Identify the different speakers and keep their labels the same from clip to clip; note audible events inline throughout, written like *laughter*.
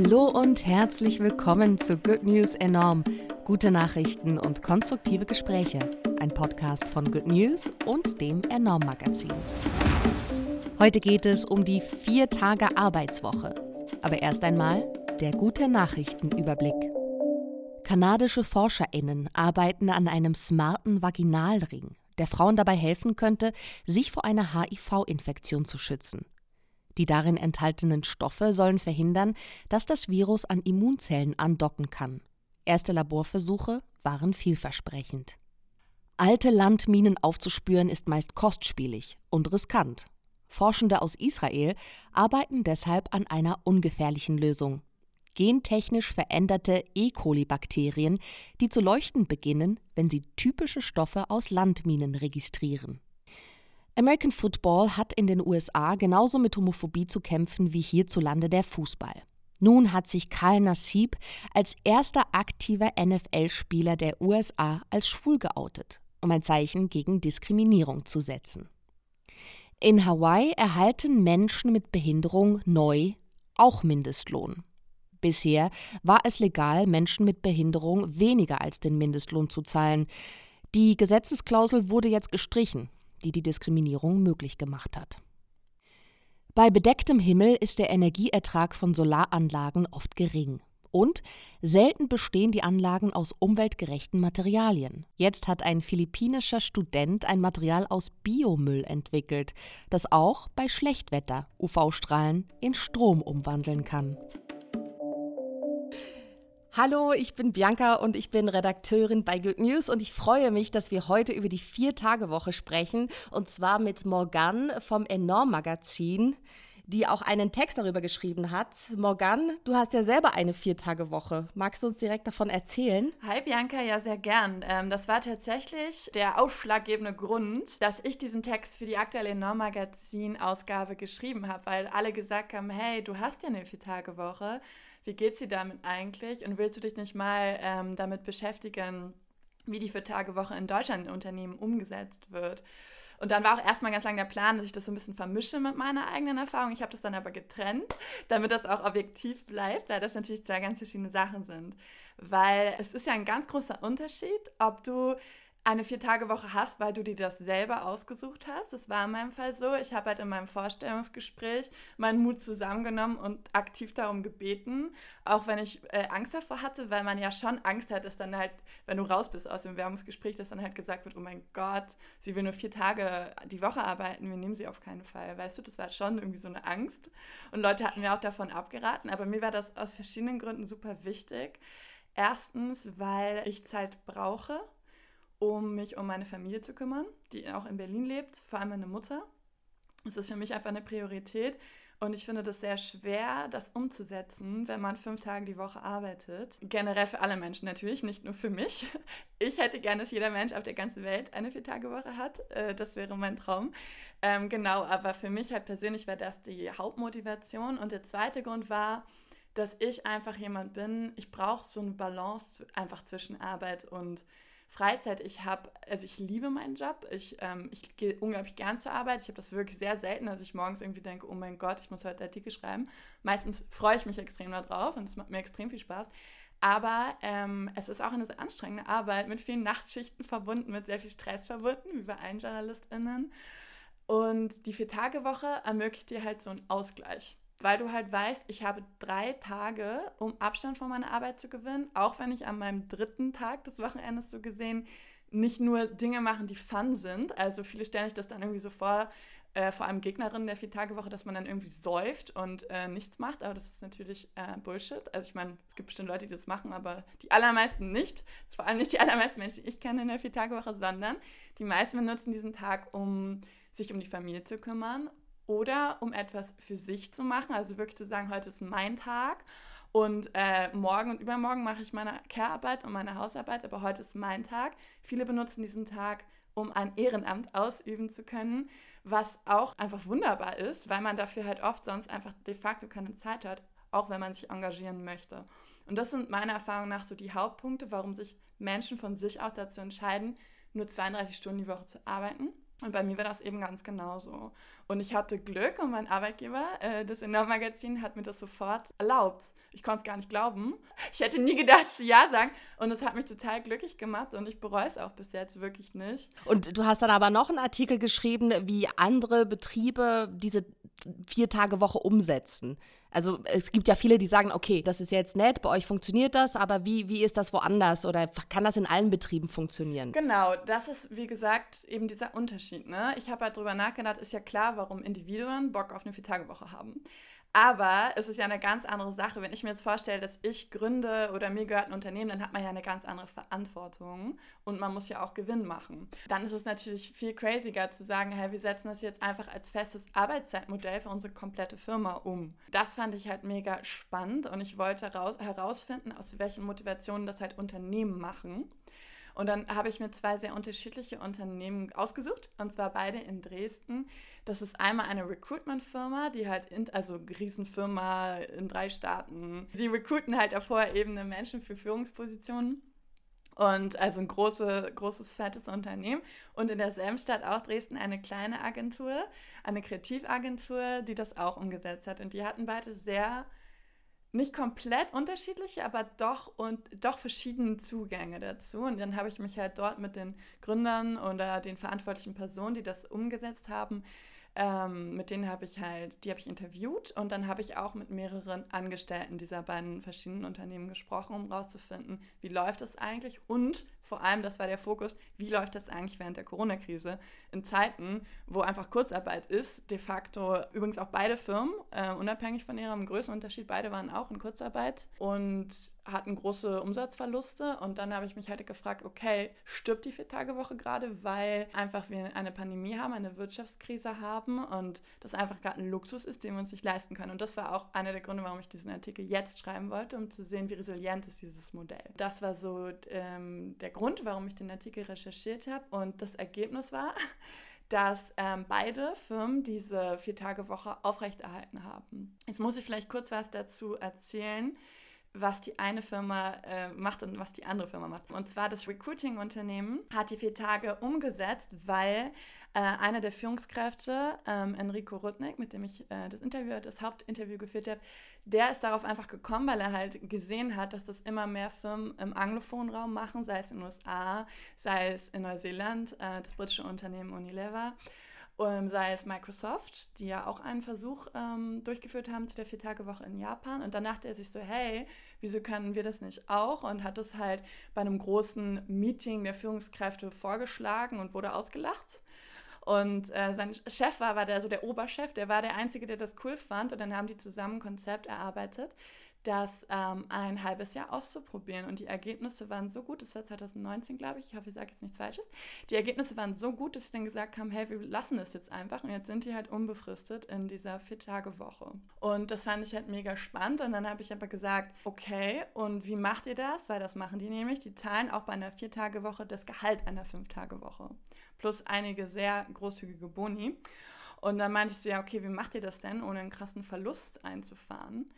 Speaker 1: Hallo und herzlich willkommen zu Good News Enorm. Gute Nachrichten und konstruktive Gespräche. Ein Podcast von Good News und dem Enorm Magazin. Heute geht es um die vier Tage Arbeitswoche. Aber erst einmal der gute Nachrichtenüberblick. Kanadische ForscherInnen arbeiten an einem smarten Vaginalring, der Frauen dabei helfen könnte, sich vor einer HIV-Infektion zu schützen. Die darin enthaltenen Stoffe sollen verhindern, dass das Virus an Immunzellen andocken kann. Erste Laborversuche waren vielversprechend. Alte Landminen aufzuspüren ist meist kostspielig und riskant. Forschende aus Israel arbeiten deshalb an einer ungefährlichen Lösung. Gentechnisch veränderte E. coli-Bakterien, die zu leuchten beginnen, wenn sie typische Stoffe aus Landminen registrieren. American Football hat in den USA genauso mit Homophobie zu kämpfen wie hierzulande der Fußball. Nun hat sich Karl Nassib als erster aktiver NFL-Spieler der USA als schwul geoutet, um ein Zeichen gegen Diskriminierung zu setzen. In Hawaii erhalten Menschen mit Behinderung neu auch Mindestlohn. Bisher war es legal, Menschen mit Behinderung weniger als den Mindestlohn zu zahlen. Die Gesetzesklausel wurde jetzt gestrichen, die die Diskriminierung möglich gemacht hat. Bei bedecktem Himmel ist der Energieertrag von Solaranlagen oft gering. Und selten bestehen die Anlagen aus umweltgerechten Materialien. Jetzt hat ein philippinischer Student ein Material aus Biomüll entwickelt, das auch bei Schlechtwetter UV-Strahlen in Strom umwandeln kann. Hallo, ich bin Bianca und ich bin Redakteurin bei Good News und ich freue mich, dass wir heute über die Vier-Tage-Woche sprechen und zwar mit Morgan vom Enorm Magazin, die auch einen Text darüber geschrieben hat. Morgan, du hast ja selber eine Vier-Tage-Woche. Magst du uns direkt davon erzählen?
Speaker 2: Hi Bianca, ja sehr gern. Ähm, das war tatsächlich der ausschlaggebende Grund, dass ich diesen Text für die aktuelle Enorm Magazin-Ausgabe geschrieben habe, weil alle gesagt haben, hey, du hast ja eine Vier-Tage-Woche wie geht dir damit eigentlich und willst du dich nicht mal ähm, damit beschäftigen, wie die Vier-Tage-Woche in Deutschland in Unternehmen umgesetzt wird? Und dann war auch erstmal ganz lange der Plan, dass ich das so ein bisschen vermische mit meiner eigenen Erfahrung. Ich habe das dann aber getrennt, damit das auch objektiv bleibt, weil das natürlich zwei ganz verschiedene Sachen sind. Weil es ist ja ein ganz großer Unterschied, ob du eine Vier-Tage-Woche hast, weil du dir das selber ausgesucht hast. Das war in meinem Fall so. Ich habe halt in meinem Vorstellungsgespräch meinen Mut zusammengenommen und aktiv darum gebeten, auch wenn ich äh, Angst davor hatte, weil man ja schon Angst hat, dass dann halt, wenn du raus bist aus dem Werbungsgespräch, dass dann halt gesagt wird, oh mein Gott, sie will nur vier Tage die Woche arbeiten, wir nehmen sie auf keinen Fall. Weißt du, das war schon irgendwie so eine Angst. Und Leute hatten mir auch davon abgeraten, aber mir war das aus verschiedenen Gründen super wichtig. Erstens, weil ich Zeit brauche um mich um meine Familie zu kümmern, die auch in Berlin lebt, vor allem meine Mutter. Es ist für mich einfach eine Priorität und ich finde das sehr schwer, das umzusetzen, wenn man fünf Tage die Woche arbeitet. Generell für alle Menschen natürlich, nicht nur für mich. Ich hätte gerne, dass jeder Mensch auf der ganzen Welt eine Vier-Tage-Woche hat. Äh, das wäre mein Traum. Ähm, genau, aber für mich halt persönlich war das die Hauptmotivation. Und der zweite Grund war, dass ich einfach jemand bin, ich brauche so eine Balance einfach zwischen Arbeit und Freizeit, ich habe, also ich liebe meinen Job, ich, ähm, ich gehe unglaublich gern zur Arbeit. Ich habe das wirklich sehr selten, dass ich morgens irgendwie denke, oh mein Gott, ich muss heute Artikel schreiben. Meistens freue ich mich extrem darauf und es macht mir extrem viel Spaß. Aber ähm, es ist auch eine sehr anstrengende Arbeit mit vielen Nachtschichten verbunden, mit sehr viel Stress verbunden, wie bei allen JournalistInnen. Und die Vier-Tage-Woche ermöglicht dir halt so einen Ausgleich weil du halt weißt, ich habe drei Tage, um Abstand von meiner Arbeit zu gewinnen, auch wenn ich an meinem dritten Tag des Wochenendes so gesehen nicht nur Dinge machen, die fun sind. Also viele stellen sich das dann irgendwie so vor, äh, vor allem Gegnerinnen der Vier-Tage-Woche, dass man dann irgendwie säuft und äh, nichts macht. Aber das ist natürlich äh, Bullshit. Also ich meine, es gibt bestimmt Leute, die das machen, aber die allermeisten nicht. Vor allem nicht die allermeisten Menschen, die ich kenne in der Vier-Tage-Woche, sondern die meisten benutzen diesen Tag, um sich um die Familie zu kümmern oder um etwas für sich zu machen, also wirklich zu sagen, heute ist mein Tag und äh, morgen und übermorgen mache ich meine Care-Arbeit und meine Hausarbeit, aber heute ist mein Tag. Viele benutzen diesen Tag, um ein Ehrenamt ausüben zu können, was auch einfach wunderbar ist, weil man dafür halt oft sonst einfach de facto keine Zeit hat, auch wenn man sich engagieren möchte. Und das sind meiner Erfahrung nach so die Hauptpunkte, warum sich Menschen von sich aus dazu entscheiden, nur 32 Stunden die Woche zu arbeiten Und bei mir war das eben ganz genauso. Und ich hatte Glück und mein Arbeitgeber, äh, das Enorm-Magazin, hat mir das sofort erlaubt. Ich konnte es gar nicht glauben. Ich hätte nie gedacht, dass *laughs* sie Ja sagen. Und es hat mich total glücklich gemacht und ich bereue es auch bis jetzt wirklich nicht.
Speaker 1: Und du hast dann aber noch einen Artikel geschrieben, wie andere Betriebe diese Vier-Tage-Woche umsetzen. Also es gibt ja viele, die sagen, okay, das ist jetzt nett, bei euch funktioniert das, aber wie, wie ist das woanders oder kann das in allen Betrieben funktionieren?
Speaker 2: Genau, das ist wie gesagt eben dieser Unterschied. Ne? Ich habe halt drüber nachgedacht, ist ja klar, warum Individuen Bock auf eine Vier-Tage-Woche haben. Aber es ist ja eine ganz andere Sache. Wenn ich mir jetzt vorstelle, dass ich gründe oder mir gehört ein Unternehmen, dann hat man ja eine ganz andere Verantwortung und man muss ja auch Gewinn machen. Dann ist es natürlich viel craziger zu sagen, hey, wir setzen das jetzt einfach als festes Arbeitszeitmodell für unsere komplette Firma um. Das fand ich halt mega spannend und ich wollte herausfinden, aus welchen Motivationen das halt Unternehmen machen. Und dann habe ich mir zwei sehr unterschiedliche Unternehmen ausgesucht, und zwar beide in Dresden. Das ist einmal eine Recruitment-Firma, die halt, in, also Riesenfirma in drei Staaten. Sie recruiten halt auf hoher Ebene Menschen für Führungspositionen. Und also ein große, großes, fettes Unternehmen. Und in derselben Stadt auch Dresden eine kleine Agentur, eine Kreativagentur, die das auch umgesetzt hat. Und die hatten beide sehr nicht komplett unterschiedliche, aber doch und doch verschiedene Zugänge dazu. Und dann habe ich mich halt dort mit den Gründern oder den verantwortlichen Personen, die das umgesetzt haben, ähm, mit denen habe ich halt, die habe ich interviewt und dann habe ich auch mit mehreren Angestellten dieser beiden verschiedenen Unternehmen gesprochen, um herauszufinden, wie läuft das eigentlich und vor allem, das war der Fokus, wie läuft das eigentlich während der Corona-Krise in Zeiten, wo einfach Kurzarbeit ist, de facto übrigens auch beide Firmen, äh, unabhängig von ihrem Größenunterschied, beide waren auch in Kurzarbeit und hatten große Umsatzverluste und dann habe ich mich halt gefragt, okay, stirbt die Vier-Tage-Woche gerade, weil einfach wir eine Pandemie haben, eine Wirtschaftskrise haben und das einfach gerade ein Luxus ist, den wir uns nicht leisten können. Und das war auch einer der Gründe, warum ich diesen Artikel jetzt schreiben wollte, um zu sehen, wie resilient ist dieses Modell. Das war so ähm, der Grund, warum ich den Artikel recherchiert habe. Und das Ergebnis war, *laughs* dass ähm, beide Firmen diese Vier-Tage-Woche aufrechterhalten haben. Jetzt muss ich vielleicht kurz was dazu erzählen, was die eine Firma äh, macht und was die andere Firma macht. Und zwar das Recruiting-Unternehmen hat die vier Tage umgesetzt, weil äh, einer der Führungskräfte, ähm, Enrico Rudnick, mit dem ich äh, das Interview, das Hauptinterview geführt habe, der ist darauf einfach gekommen, weil er halt gesehen hat, dass das immer mehr Firmen im anglophonen Raum machen, sei es in den USA, sei es in Neuseeland, äh, das britische Unternehmen Unilever. Um, sei es Microsoft, die ja auch einen Versuch ähm, durchgeführt haben zu der Vier-Tage-Woche in Japan. Und dann dachte er sich so, hey, wieso können wir das nicht auch? Und hat es halt bei einem großen Meeting der Führungskräfte vorgeschlagen und wurde ausgelacht. Und äh, sein Chef war, war der so der Oberchef, der war der Einzige, der das cool fand. Und dann haben die zusammen ein Konzept erarbeitet, das ähm, ein halbes Jahr auszuprobieren. Und die Ergebnisse waren so gut, das war 2019, glaube ich, ich hoffe, ich sage jetzt nichts Falsches. Die Ergebnisse waren so gut, dass sie dann gesagt haben, hey, wir lassen es jetzt einfach. Und jetzt sind die halt unbefristet in dieser Vier-Tage-Woche. Und das fand ich halt mega spannend. Und dann habe ich aber gesagt, okay, und wie macht ihr das? Weil das machen die nämlich. Die zahlen auch bei einer Vier-Tage-Woche das Gehalt einer Fünf-Tage-Woche plus einige sehr großzügige Boni. Und dann meinte ich so, ja, okay, wie macht ihr das denn, ohne einen krassen Verlust einzufahren?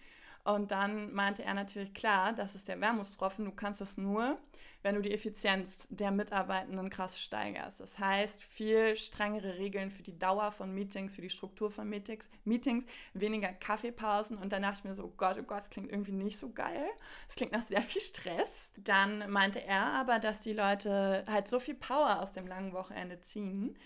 Speaker 2: Und dann meinte er natürlich, klar, das ist der Wermutstropfen, du kannst das nur, wenn du die Effizienz der Mitarbeitenden krass steigerst. Das heißt, viel strengere Regeln für die Dauer von Meetings, für die Struktur von Meetings, Meetings weniger Kaffeepausen. Und dann dachte ich mir so, oh Gott, oh Gott, das klingt irgendwie nicht so geil. Das klingt nach sehr viel Stress. Dann meinte er aber, dass die Leute halt so viel Power aus dem langen Wochenende ziehen,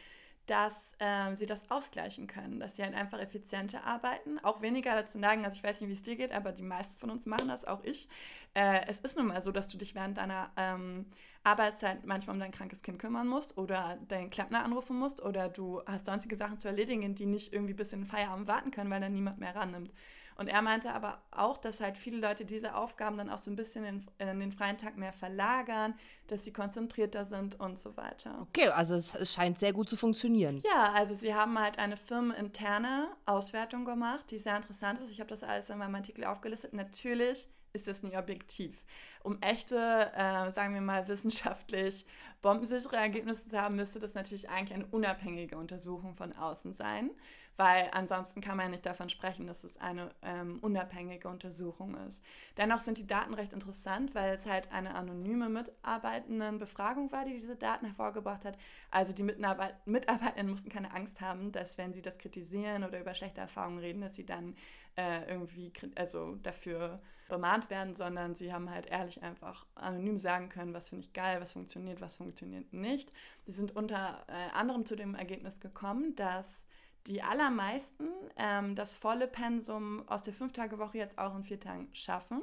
Speaker 2: dass ähm, sie das ausgleichen können, dass sie halt einfach effizienter arbeiten, auch weniger dazu neigen, also ich weiß nicht, wie es dir geht, aber die meisten von uns machen das, auch ich. Äh, es ist nun mal so, dass du dich während deiner ähm, Arbeitszeit manchmal um dein krankes Kind kümmern musst oder deinen Klempner anrufen musst oder du hast sonstige Sachen zu erledigen, die nicht irgendwie bis in den Feierabend warten können, weil dann niemand mehr rannimmt. Und er meinte aber auch, dass halt viele Leute diese Aufgaben dann auch so ein bisschen in, in den freien Tag mehr verlagern, dass sie konzentrierter sind und so weiter.
Speaker 1: Okay, also es, es scheint sehr gut zu funktionieren.
Speaker 2: Ja, also sie haben halt eine firmeninterne Auswertung gemacht, die sehr interessant ist. Ich habe das alles in meinem Artikel aufgelistet. Natürlich ist das nie objektiv. Um echte, äh, sagen wir mal, wissenschaftlich bombensichere Ergebnisse zu haben, müsste das natürlich eigentlich eine unabhängige Untersuchung von außen sein weil ansonsten kann man nicht davon sprechen, dass es eine ähm, unabhängige Untersuchung ist. Dennoch sind die Daten recht interessant, weil es halt eine anonyme Mitarbeitendenbefragung war, die diese Daten hervorgebracht hat. Also die Mitarbeit Mitarbeitenden mussten keine Angst haben, dass wenn sie das kritisieren oder über schlechte Erfahrungen reden, dass sie dann äh, irgendwie also dafür bemahnt werden, sondern sie haben halt ehrlich einfach anonym sagen können, was finde ich geil, was funktioniert, was funktioniert nicht. Die sind unter äh, anderem zu dem Ergebnis gekommen, dass die allermeisten ähm, das volle Pensum aus der Fünf-Tage-Woche jetzt auch in vier Tagen schaffen.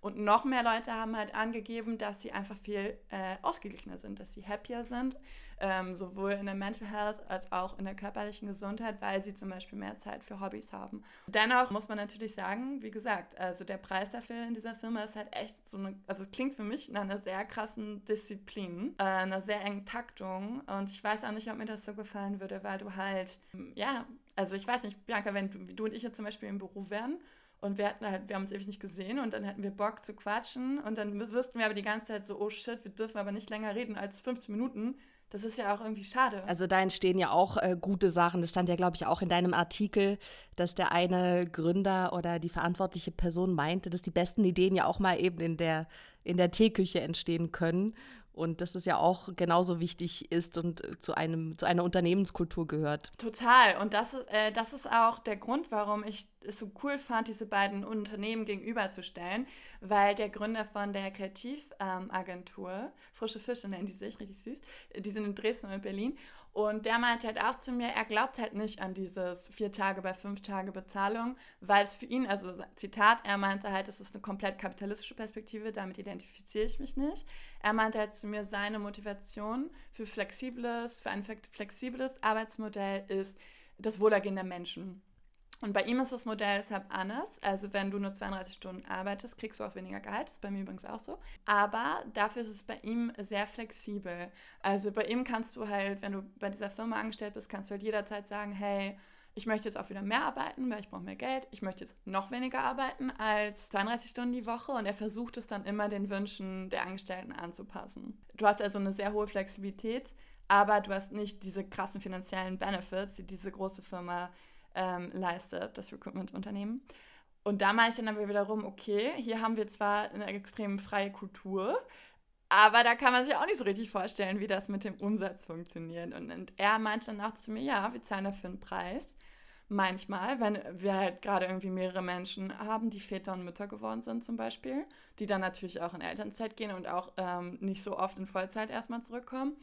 Speaker 2: Und noch mehr Leute haben halt angegeben, dass sie einfach viel äh, ausgeglichener sind, dass sie happier sind, ähm, sowohl in der Mental Health als auch in der körperlichen Gesundheit, weil sie zum Beispiel mehr Zeit für Hobbys haben. Dennoch muss man natürlich sagen, wie gesagt, also der Preis dafür in dieser Firma ist halt echt so eine, also es klingt für mich nach einer sehr krassen Disziplin, äh, einer sehr engen Taktung. Und ich weiß auch nicht, ob mir das so gefallen würde, weil du halt, ja, also ich weiß nicht, Bianca, wenn du, du und ich jetzt zum Beispiel im Beruf wären, und wir hatten halt, wir haben uns ewig nicht gesehen und dann hätten wir Bock zu quatschen und dann wüssten wir aber die ganze Zeit so, oh shit, wir dürfen aber nicht länger reden als 15 Minuten. Das ist ja auch irgendwie schade.
Speaker 1: Also da entstehen ja auch äh, gute Sachen. Das stand ja, glaube ich, auch in deinem Artikel, dass der eine Gründer oder die verantwortliche Person meinte, dass die besten Ideen ja auch mal eben in der, in der Teeküche entstehen können und dass es ja auch genauso wichtig ist und zu, einem, zu einer Unternehmenskultur gehört.
Speaker 2: Total. Und das, äh, das ist auch der Grund, warum ich es so cool fand, diese beiden Unternehmen gegenüberzustellen, weil der Gründer von der Kreativagentur, ähm, Frische Fische nennen die sich, richtig süß, die sind in Dresden und Berlin. Und der meinte halt auch zu mir, er glaubt halt nicht an dieses vier Tage bei fünf Tage Bezahlung, weil es für ihn, also Zitat, er meinte halt, es ist eine komplett kapitalistische Perspektive, damit identifiziere ich mich nicht. Er meinte halt zu mir, seine Motivation für flexibles, für ein flexibles Arbeitsmodell ist das Wohlergehen der Menschen. Und bei ihm ist das Modell deshalb anders. Also wenn du nur 32 Stunden arbeitest, kriegst du auch weniger Gehalt. Das ist bei mir übrigens auch so. Aber dafür ist es bei ihm sehr flexibel. Also bei ihm kannst du halt, wenn du bei dieser Firma angestellt bist, kannst du halt jederzeit sagen, hey, ich möchte jetzt auch wieder mehr arbeiten, weil ich brauche mehr Geld. Ich möchte jetzt noch weniger arbeiten als 32 Stunden die Woche. Und er versucht es dann immer den Wünschen der Angestellten anzupassen. Du hast also eine sehr hohe Flexibilität, aber du hast nicht diese krassen finanziellen Benefits, die diese große Firma ähm, leistet, das Recruitment-Unternehmen. Und da meine ich dann aber wiederum, okay, hier haben wir zwar eine extrem freie Kultur, aber da kann man sich auch nicht so richtig vorstellen, wie das mit dem Umsatz funktioniert. Und, und er meinte dann auch zu mir, ja, wir zahlen dafür einen Preis. Manchmal, wenn wir halt gerade irgendwie mehrere Menschen haben, die Väter und Mütter geworden sind zum Beispiel, die dann natürlich auch in Elternzeit gehen und auch ähm, nicht so oft in Vollzeit erstmal zurückkommen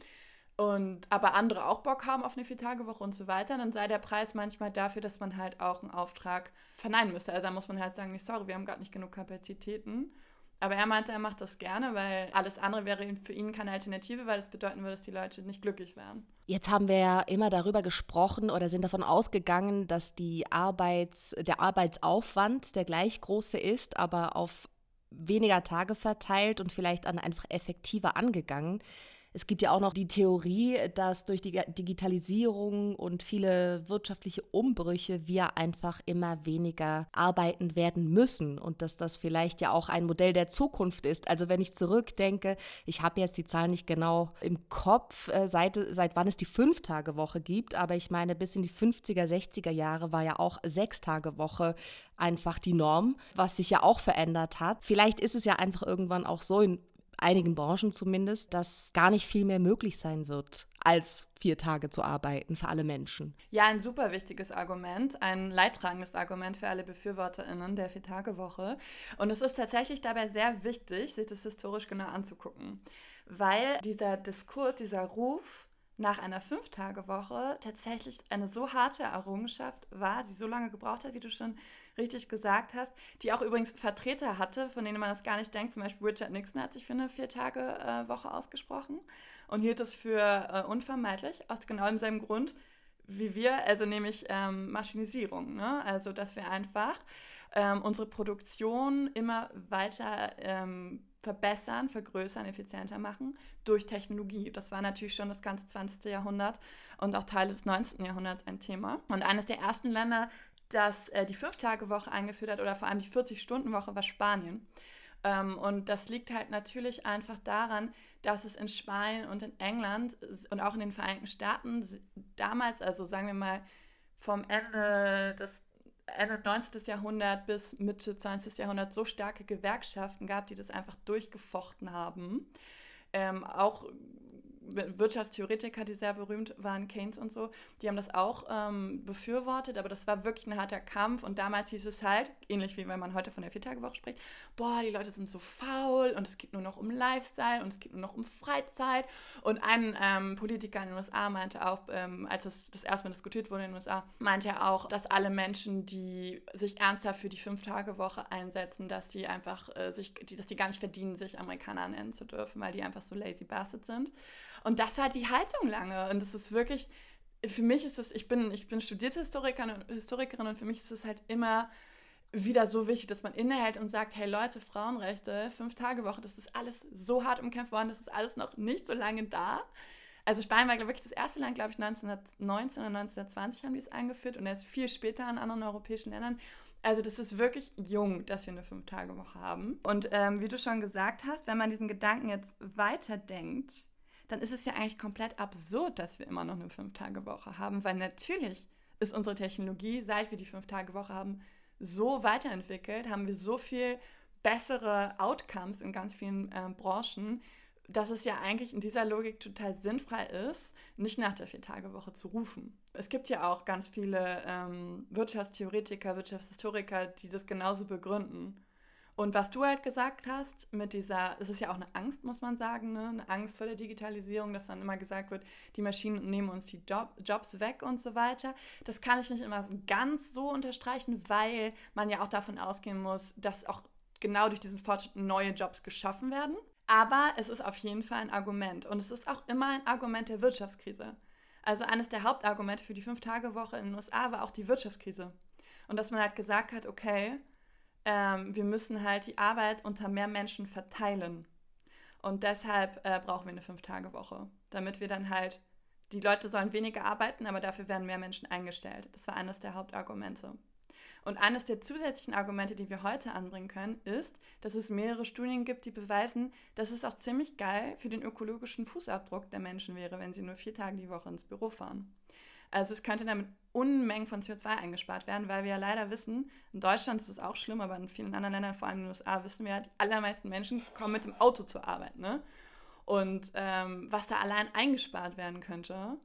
Speaker 2: und aber andere auch Bock haben auf eine Viertagewoche und so weiter, dann sei der Preis manchmal dafür, dass man halt auch einen Auftrag verneinen müsste. Also da muss man halt sagen, nicht sorry, wir haben gerade nicht genug Kapazitäten. Aber er meinte, er macht das gerne, weil alles andere wäre für ihn keine Alternative, weil das bedeuten würde, dass die Leute nicht glücklich wären.
Speaker 1: Jetzt haben wir ja immer darüber gesprochen oder sind davon ausgegangen, dass die Arbeits, der Arbeitsaufwand der gleich große ist, aber auf weniger Tage verteilt und vielleicht dann einfach effektiver angegangen. Es gibt ja auch noch die Theorie, dass durch die Digitalisierung und viele wirtschaftliche Umbrüche wir einfach immer weniger arbeiten werden müssen und dass das vielleicht ja auch ein Modell der Zukunft ist. Also wenn ich zurückdenke, ich habe jetzt die Zahlen nicht genau im Kopf, äh, seit, seit wann es die Fünf-Tage-Woche gibt, aber ich meine, bis in die 50er, 60er Jahre war ja auch Sechs-Tage-Woche einfach die Norm, was sich ja auch verändert hat. Vielleicht ist es ja einfach irgendwann auch so in einigen Branchen zumindest, dass gar nicht viel mehr möglich sein wird, als vier Tage zu arbeiten für alle Menschen.
Speaker 2: Ja, ein super wichtiges Argument, ein leidtragendes Argument für alle BefürworterInnen der Vier-Tage-Woche. Und es ist tatsächlich dabei sehr wichtig, sich das historisch genau anzugucken, weil dieser Diskurs, dieser Ruf nach einer Fünf-Tage-Woche tatsächlich eine so harte Errungenschaft war, die so lange gebraucht hat, wie du schon richtig gesagt hast, die auch übrigens Vertreter hatte, von denen man das gar nicht denkt. Zum Beispiel Richard Nixon hat sich für eine Vier-Tage-Woche ausgesprochen und hielt es für äh, unvermeidlich, aus genau demselben Grund wie wir, also nämlich ähm, Maschinisierung. Ne? Also, dass wir einfach ähm, unsere Produktion immer weiter ähm, verbessern, vergrößern, effizienter machen durch Technologie. Das war natürlich schon das ganze 20. Jahrhundert und auch Teile des 19. Jahrhunderts ein Thema. Und eines der ersten Länder, das äh, die Fünf-Tage-Woche eingeführt hat oder vor allem die 40-Stunden-Woche war Spanien. Ähm, und das liegt halt natürlich einfach daran, dass es in Spanien und in England und auch in den Vereinigten Staaten damals, also sagen wir mal vom Ende des Ende 19. Jahrhundert bis Mitte 20. Jahrhundert so starke Gewerkschaften gab, die das einfach durchgefochten haben. Ähm, auch Wirtschaftstheoretiker, die sehr berühmt waren, Keynes und so, die haben das auch ähm, befürwortet, aber das war wirklich ein harter Kampf und damals hieß es halt, ähnlich wie wenn man heute von der Viertagewoche spricht, boah, die Leute sind so faul und es geht nur noch um Lifestyle und es geht nur noch um Freizeit und ein ähm, Politiker in den USA meinte auch, ähm, als das erste Mal diskutiert wurde in den USA, meinte er auch, dass alle Menschen, die sich ernsthaft für die Fünf-Tage-Woche einsetzen, dass die einfach äh, sich, die, dass die gar nicht verdienen, sich Amerikaner nennen zu dürfen, weil die einfach so lazy bastards sind. Und das war die Haltung lange. Und es ist wirklich, für mich ist es, ich bin, ich bin studierte Historikerin, Historikerin und für mich ist es halt immer wieder so wichtig, dass man innehält und sagt, hey Leute, Frauenrechte, fünf Tage Woche, das ist alles so hart umkämpft worden, das ist alles noch nicht so lange da. Also Spanien war wirklich das erste Land, glaube ich, 1919 oder 1920 haben die es eingeführt und erst viel später in anderen europäischen Ländern. Also das ist wirklich jung, dass wir eine Fünf-Tage-Woche haben. Und ähm, wie du schon gesagt hast, wenn man diesen Gedanken jetzt weiterdenkt, dann ist es ja eigentlich komplett absurd, dass wir immer noch eine Fünf-Tage-Woche haben, weil natürlich ist unsere Technologie, seit wir die Fünf-Tage-Woche haben, so weiterentwickelt, haben wir so viel bessere Outcomes in ganz vielen äh, Branchen, dass es ja eigentlich in dieser Logik total sinnfrei ist, nicht nach der Vier-Tage-Woche zu rufen. Es gibt ja auch ganz viele ähm, Wirtschaftstheoretiker, Wirtschaftshistoriker, die das genauso begründen. Und was du halt gesagt hast, mit dieser, es ist ja auch eine Angst, muss man sagen, ne? eine Angst vor der Digitalisierung, dass dann immer gesagt wird, die Maschinen nehmen uns die Job, Jobs weg und so weiter. Das kann ich nicht immer ganz so unterstreichen, weil man ja auch davon ausgehen muss, dass auch genau durch diesen Fortschritt neue Jobs geschaffen werden. Aber es ist auf jeden Fall ein Argument. Und es ist auch immer ein Argument der Wirtschaftskrise. Also eines der Hauptargumente für die Fünf-Tage-Woche in den USA war auch die Wirtschaftskrise. Und dass man halt gesagt hat, okay, ähm, wir müssen halt die Arbeit unter mehr Menschen verteilen. Und deshalb äh, brauchen wir eine Fünf-Tage-Woche, damit wir dann halt, die Leute sollen weniger arbeiten, aber dafür werden mehr Menschen eingestellt. Das war eines der Hauptargumente. Und eines der zusätzlichen Argumente, die wir heute anbringen können, ist, dass es mehrere Studien gibt, die beweisen, dass es auch ziemlich geil für den ökologischen Fußabdruck der Menschen wäre, wenn sie nur vier Tage die Woche ins Büro fahren. Also es könnte damit Unmengen von CO2 eingespart werden, weil wir ja leider wissen, in Deutschland ist es auch schlimm, aber in vielen anderen Ländern, vor allem in den USA, wissen wir ja, die allermeisten Menschen kommen mit dem Auto zur Arbeit. Ne? Und ähm, was da allein eingespart werden könnte,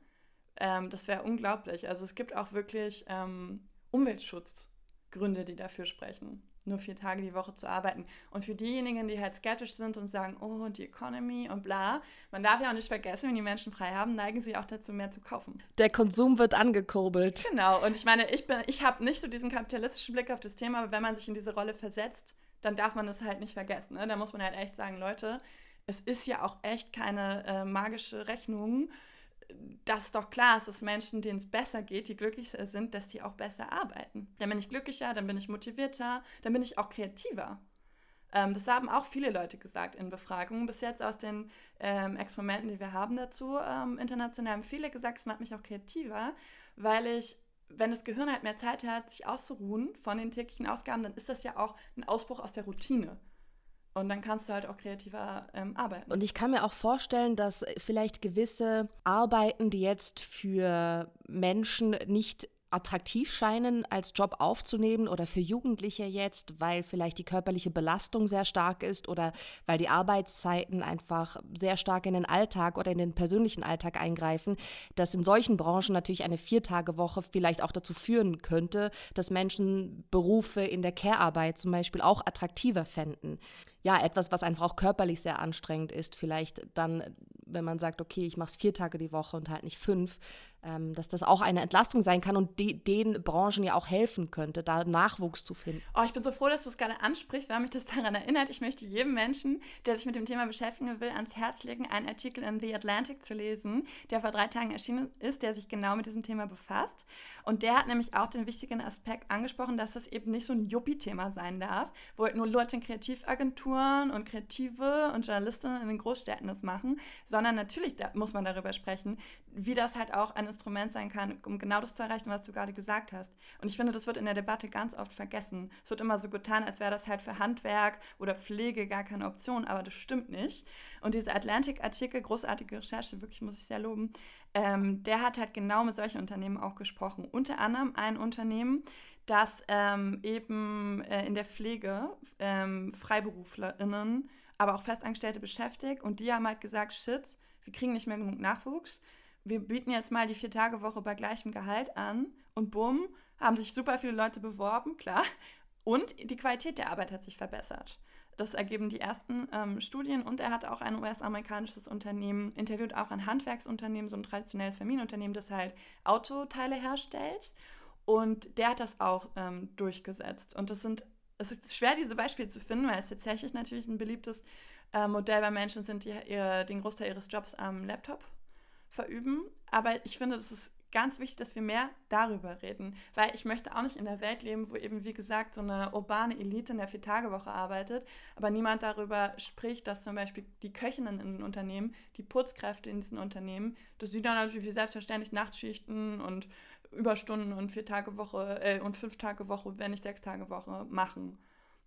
Speaker 2: ähm, das wäre unglaublich. Also es gibt auch wirklich ähm, Umweltschutzgründe, die dafür sprechen nur vier Tage die Woche zu arbeiten. Und für diejenigen, die halt skeptisch sind und sagen, oh, die Economy und bla, man darf ja auch nicht vergessen, wenn die Menschen frei haben, neigen sie auch dazu, mehr zu kaufen.
Speaker 1: Der Konsum wird angekurbelt.
Speaker 2: Genau. Und ich meine, ich bin, ich habe nicht so diesen kapitalistischen Blick auf das Thema, aber wenn man sich in diese Rolle versetzt, dann darf man das halt nicht vergessen. Ne? Da muss man halt echt sagen, Leute, es ist ja auch echt keine äh, magische Rechnung dass doch klar ist, dass Menschen, denen es besser geht, die glücklicher sind, dass die auch besser arbeiten. Dann bin ich glücklicher, dann bin ich motivierter, dann bin ich auch kreativer. Ähm, das haben auch viele Leute gesagt in Befragungen. Bis jetzt aus den ähm, Experimenten, die wir haben dazu, ähm, international haben viele gesagt, es macht mich auch kreativer, weil ich wenn das Gehirn halt mehr Zeit hat, sich auszuruhen von den täglichen Ausgaben, dann ist das ja auch ein Ausbruch aus der Routine. Und dann kannst du halt auch kreativer ähm, arbeiten.
Speaker 1: Und ich kann mir auch vorstellen, dass vielleicht gewisse Arbeiten, die jetzt für Menschen nicht attraktiv scheinen, als Job aufzunehmen oder für Jugendliche jetzt, weil vielleicht die körperliche Belastung sehr stark ist oder weil die Arbeitszeiten einfach sehr stark in den Alltag oder in den persönlichen Alltag eingreifen, dass in solchen Branchen natürlich eine Viertagewoche vielleicht auch dazu führen könnte, dass Menschen Berufe in der Care-Arbeit zum Beispiel auch attraktiver fänden. Ja, etwas, was einfach auch körperlich sehr anstrengend ist, vielleicht dann, wenn man sagt, okay, ich mache es vier Tage die Woche und halt nicht fünf, ähm, dass das auch eine Entlastung sein kann und de den Branchen ja auch helfen könnte, da Nachwuchs zu finden.
Speaker 2: Oh, ich bin so froh, dass du es gerade ansprichst, weil mich das *laughs* daran erinnert. Ich möchte jedem Menschen, der sich mit dem Thema beschäftigen will, ans Herz legen, einen Artikel in The Atlantic zu lesen, der vor drei Tagen erschienen ist, der sich genau mit diesem Thema befasst. Und der hat nämlich auch den wichtigen Aspekt angesprochen, dass das eben nicht so ein Juppie-Thema sein darf, wo halt nur Leute in Kreativagenturen und Kreative und Journalistinnen in den Großstädten das machen, sondern natürlich muss man darüber sprechen, wie das halt auch eine Instrument sein kann, um genau das zu erreichen, was du gerade gesagt hast. Und ich finde, das wird in der Debatte ganz oft vergessen. Es wird immer so getan, als wäre das halt für Handwerk oder Pflege gar keine Option, aber das stimmt nicht. Und dieser Atlantic-Artikel, großartige Recherche, wirklich muss ich sehr loben, ähm, der hat halt genau mit solchen Unternehmen auch gesprochen. Unter anderem ein Unternehmen, das ähm, eben äh, in der Pflege ähm, FreiberuflerInnen, aber auch Festangestellte beschäftigt und die haben halt gesagt, shit, wir kriegen nicht mehr genug Nachwuchs. Wir bieten jetzt mal die Vier-Tage-Woche bei gleichem Gehalt an und bumm, haben sich super viele Leute beworben, klar. Und die Qualität der Arbeit hat sich verbessert. Das ergeben die ersten ähm, Studien und er hat auch ein US-amerikanisches Unternehmen interviewt, auch ein Handwerksunternehmen, so ein traditionelles Familienunternehmen, das halt Autoteile herstellt. Und der hat das auch ähm, durchgesetzt. Und das sind, es ist schwer, diese Beispiele zu finden, weil es tatsächlich natürlich ein beliebtes äh, Modell bei Menschen sind, die ihr, den Großteil ihres Jobs am Laptop verüben. Aber ich finde, das ist ganz wichtig, dass wir mehr darüber reden, weil ich möchte auch nicht in der Welt leben, wo eben, wie gesagt, so eine urbane Elite in der Vier-Tage-Woche arbeitet, aber niemand darüber spricht, dass zum Beispiel die Köchinnen in den Unternehmen, die Putzkräfte in diesen Unternehmen, dass sie dann natürlich wie selbstverständlich Nachtschichten und Überstunden und Vier-Tage-Woche äh, und Fünf-Tage-Woche, wenn nicht Sechs-Tage-Woche machen.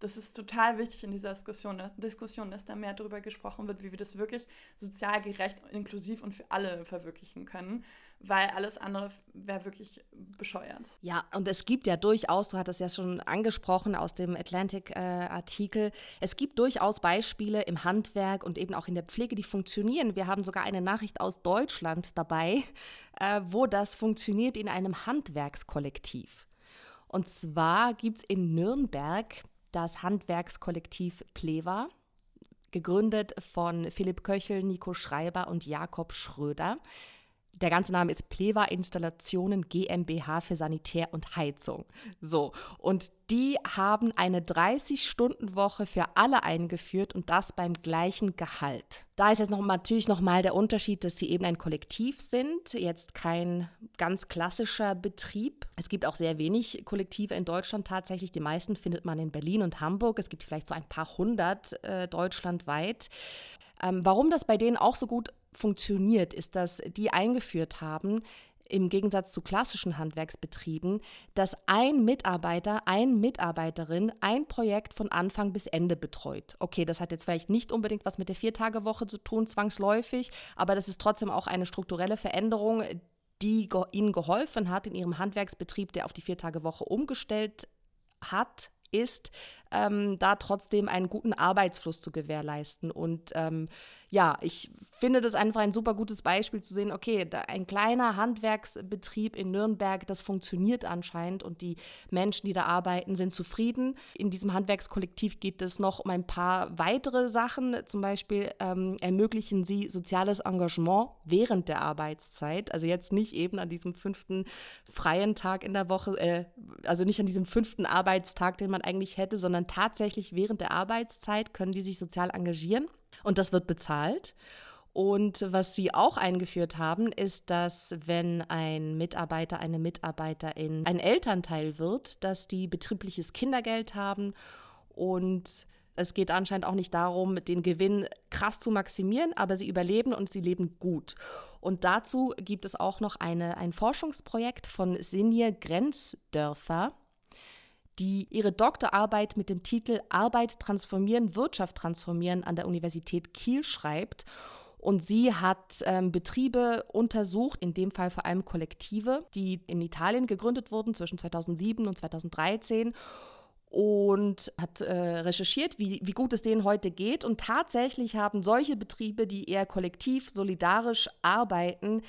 Speaker 2: Das ist total wichtig in dieser Diskussion, dass, Diskussion, dass da mehr darüber gesprochen wird, wie wir das wirklich sozial gerecht, inklusiv und für alle verwirklichen können, weil alles andere wäre wirklich bescheuert.
Speaker 1: Ja, und es gibt ja durchaus, du hattest ja schon angesprochen aus dem Atlantic-Artikel, äh, es gibt durchaus Beispiele im Handwerk und eben auch in der Pflege, die funktionieren. Wir haben sogar eine Nachricht aus Deutschland dabei, äh, wo das funktioniert in einem Handwerkskollektiv. Und zwar gibt es in Nürnberg das Handwerkskollektiv Pleva, gegründet von Philipp Köchel, Nico Schreiber und Jakob Schröder. Der ganze Name ist Pleva Installationen GmbH für Sanitär und Heizung. So, und die haben eine 30-Stunden-Woche für alle eingeführt und das beim gleichen Gehalt. Da ist jetzt noch, natürlich nochmal der Unterschied, dass sie eben ein Kollektiv sind, jetzt kein ganz klassischer Betrieb. Es gibt auch sehr wenig Kollektive in Deutschland tatsächlich. Die meisten findet man in Berlin und Hamburg. Es gibt vielleicht so ein paar hundert äh, deutschlandweit. Ähm, warum das bei denen auch so gut funktioniert, ist, dass die eingeführt haben, im Gegensatz zu klassischen Handwerksbetrieben, dass ein Mitarbeiter, ein Mitarbeiterin ein Projekt von Anfang bis Ende betreut. Okay, das hat jetzt vielleicht nicht unbedingt was mit der Viertagewoche zu tun, zwangsläufig, aber das ist trotzdem auch eine strukturelle Veränderung, die ihnen geholfen hat in ihrem Handwerksbetrieb, der auf die Viertagewoche umgestellt hat, ist, ähm, da trotzdem einen guten Arbeitsfluss zu gewährleisten. Und ähm, ja, ich finde das einfach ein super gutes Beispiel zu sehen, okay, ein kleiner Handwerksbetrieb in Nürnberg, das funktioniert anscheinend und die Menschen, die da arbeiten, sind zufrieden. In diesem Handwerkskollektiv geht es noch um ein paar weitere Sachen. Zum Beispiel ähm, ermöglichen sie soziales Engagement während der Arbeitszeit. Also jetzt nicht eben an diesem fünften freien Tag in der Woche, äh, also nicht an diesem fünften Arbeitstag, den man eigentlich hätte, sondern tatsächlich während der Arbeitszeit können die sich sozial engagieren und das wird bezahlt. Und was sie auch eingeführt haben, ist, dass wenn ein Mitarbeiter, eine Mitarbeiterin ein Elternteil wird, dass die betriebliches Kindergeld haben und es geht anscheinend auch nicht darum, den Gewinn krass zu maximieren, aber sie überleben und sie leben gut. Und dazu gibt es auch noch eine, ein Forschungsprojekt von Sinje Grenzdörfer die ihre Doktorarbeit mit dem Titel Arbeit transformieren, Wirtschaft transformieren an der Universität Kiel schreibt. Und sie hat ähm, Betriebe untersucht, in dem Fall vor allem Kollektive, die in Italien gegründet wurden zwischen 2007 und 2013 und hat äh, recherchiert, wie, wie gut es denen heute geht. Und tatsächlich haben solche Betriebe, die eher kollektiv, solidarisch arbeiten,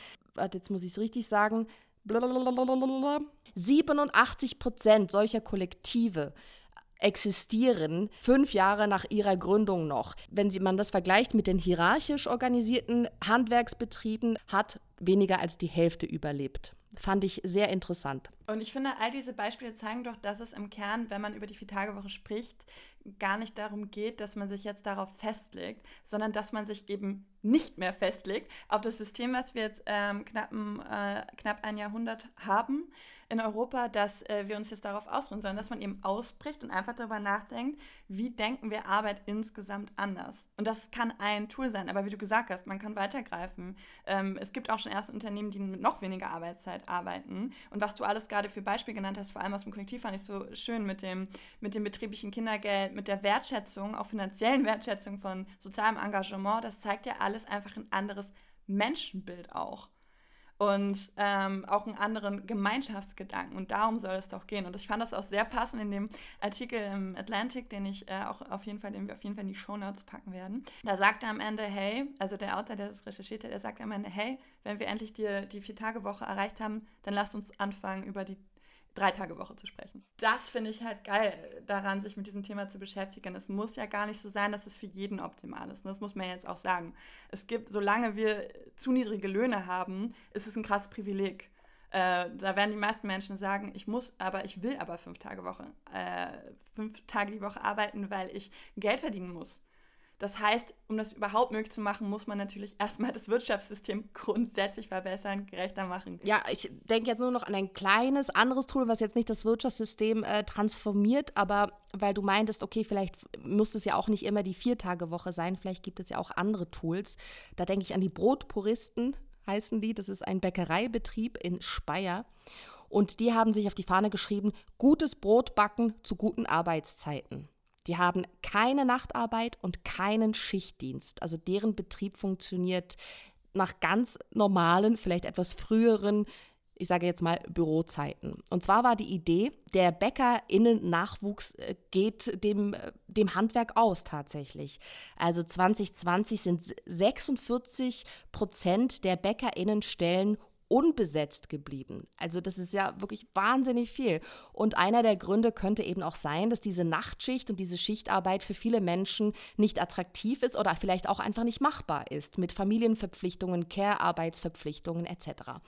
Speaker 1: jetzt muss ich es richtig sagen, blablabla, 87 Prozent solcher Kollektive existieren fünf Jahre nach ihrer Gründung noch. Wenn man das vergleicht mit den hierarchisch organisierten Handwerksbetrieben, hat weniger als die Hälfte überlebt. Fand ich sehr interessant.
Speaker 2: Und ich finde, all diese Beispiele zeigen doch, dass es im Kern, wenn man über die Vier-Tage-Woche spricht, gar nicht darum geht, dass man sich jetzt darauf festlegt, sondern dass man sich eben nicht mehr festlegt auf das System, was wir jetzt ähm, knapp, äh, knapp ein Jahrhundert haben, in Europa, dass äh, wir uns jetzt darauf ausruhen, sondern dass man eben ausbricht und einfach darüber nachdenkt, wie denken wir Arbeit insgesamt anders. Und das kann ein Tool sein, aber wie du gesagt hast, man kann weitergreifen. Ähm, es gibt auch schon erste Unternehmen, die mit noch weniger Arbeitszeit arbeiten. Und was du alles gerade für Beispiele genannt hast, vor allem aus dem Kollektiv, fand ich so schön mit dem, mit dem betrieblichen Kindergeld, mit der Wertschätzung, auch finanziellen Wertschätzung von sozialem Engagement. Das zeigt ja alles einfach ein anderes Menschenbild auch und ähm, auch einen anderen Gemeinschaftsgedanken. Und darum soll es doch gehen. Und ich fand das auch sehr passend in dem Artikel im Atlantic, den ich äh, auch auf jeden Fall, den wir auf jeden Fall in die Shownotes packen werden. Da sagt er am Ende, hey, also der Autor, der das recherchiert hat, der sagt am Ende, hey, wenn wir endlich die, die Vier-Tage-Woche erreicht haben, dann lass uns anfangen, über die Drei-Tage-Woche zu sprechen. Das finde ich halt geil, daran sich mit diesem Thema zu beschäftigen. Es muss ja gar nicht so sein, dass es für jeden optimal ist. Das muss man jetzt auch sagen. Es gibt, solange wir zu niedrige Löhne haben, ist es ein krasses Privileg. Äh, da werden die meisten Menschen sagen, ich muss, aber ich will aber fünf Tage Woche, äh, fünf Tage die Woche arbeiten, weil ich Geld verdienen muss. Das heißt, um das überhaupt möglich zu machen, muss man natürlich erstmal das Wirtschaftssystem grundsätzlich verbessern, gerechter machen.
Speaker 1: Ja, ich denke jetzt nur noch an ein kleines anderes Tool, was jetzt nicht das Wirtschaftssystem äh, transformiert, aber weil du meintest, okay, vielleicht muss es ja auch nicht immer die Viertagewoche sein, vielleicht gibt es ja auch andere Tools. Da denke ich an die Brotpuristen, heißen die. Das ist ein Bäckereibetrieb in Speyer. Und die haben sich auf die Fahne geschrieben, gutes Brot backen zu guten Arbeitszeiten. Die haben keine Nachtarbeit und keinen Schichtdienst. Also deren Betrieb funktioniert nach ganz normalen, vielleicht etwas früheren, ich sage jetzt mal Bürozeiten. Und zwar war die Idee, der Bäckerinnen-Nachwuchs äh, geht dem, äh, dem Handwerk aus tatsächlich. Also 2020 sind 46 Prozent der Bäckerinnenstellen unbesetzt geblieben. Also das ist ja wirklich wahnsinnig viel. Und einer der Gründe könnte eben auch sein, dass diese Nachtschicht und diese Schichtarbeit für viele Menschen nicht attraktiv ist oder vielleicht auch einfach nicht machbar ist mit Familienverpflichtungen, Care-Arbeitsverpflichtungen etc.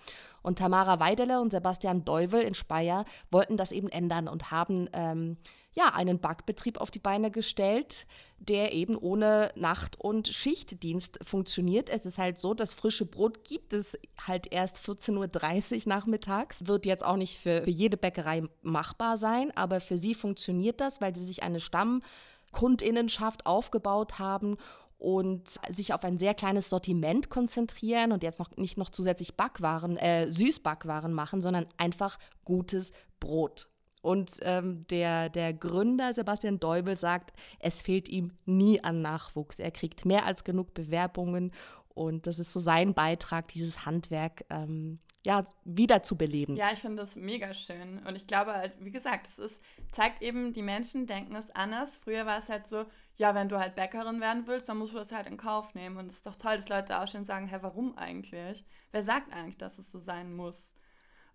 Speaker 1: Und Tamara Weidele und Sebastian Deuvel in Speyer wollten das eben ändern und haben ähm, ja, einen Backbetrieb auf die Beine gestellt, der eben ohne Nacht- und Schichtdienst funktioniert. Es ist halt so, das frische Brot gibt es halt erst 14.30 Uhr nachmittags. Wird jetzt auch nicht für, für jede Bäckerei machbar sein, aber für sie funktioniert das, weil sie sich eine Stammkundinnenschaft aufgebaut haben und sich auf ein sehr kleines Sortiment konzentrieren und jetzt noch nicht noch zusätzlich Backwaren, äh, Süßbackwaren machen, sondern einfach gutes Brot. Und ähm, der, der Gründer Sebastian Deubel sagt, es fehlt ihm nie an Nachwuchs. Er kriegt mehr als genug Bewerbungen und das ist so sein Beitrag, dieses Handwerk ähm, ja, wiederzubeleben.
Speaker 2: Ja, ich finde das mega schön. Und ich glaube halt, wie gesagt, es ist, zeigt eben, die Menschen denken es anders. Früher war es halt so, ja, wenn du halt Bäckerin werden willst, dann musst du das halt in Kauf nehmen. Und es ist doch toll, dass Leute auch schon sagen, hä, warum eigentlich? Wer sagt eigentlich, dass es so sein muss?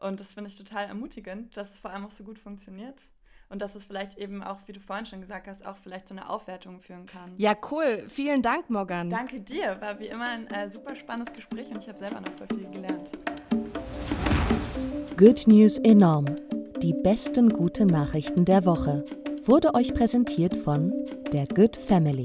Speaker 2: Und das finde ich total ermutigend, dass es vor allem auch so gut funktioniert. Und dass es vielleicht eben auch, wie du vorhin schon gesagt hast, auch vielleicht zu einer Aufwertung führen kann.
Speaker 1: Ja, cool. Vielen Dank, Morgan.
Speaker 2: Danke dir. War wie immer ein äh, super spannendes Gespräch und ich habe selber noch voll viel gelernt.
Speaker 1: Good News enorm. Die besten guten Nachrichten der Woche. Wurde euch präsentiert von der Good Family.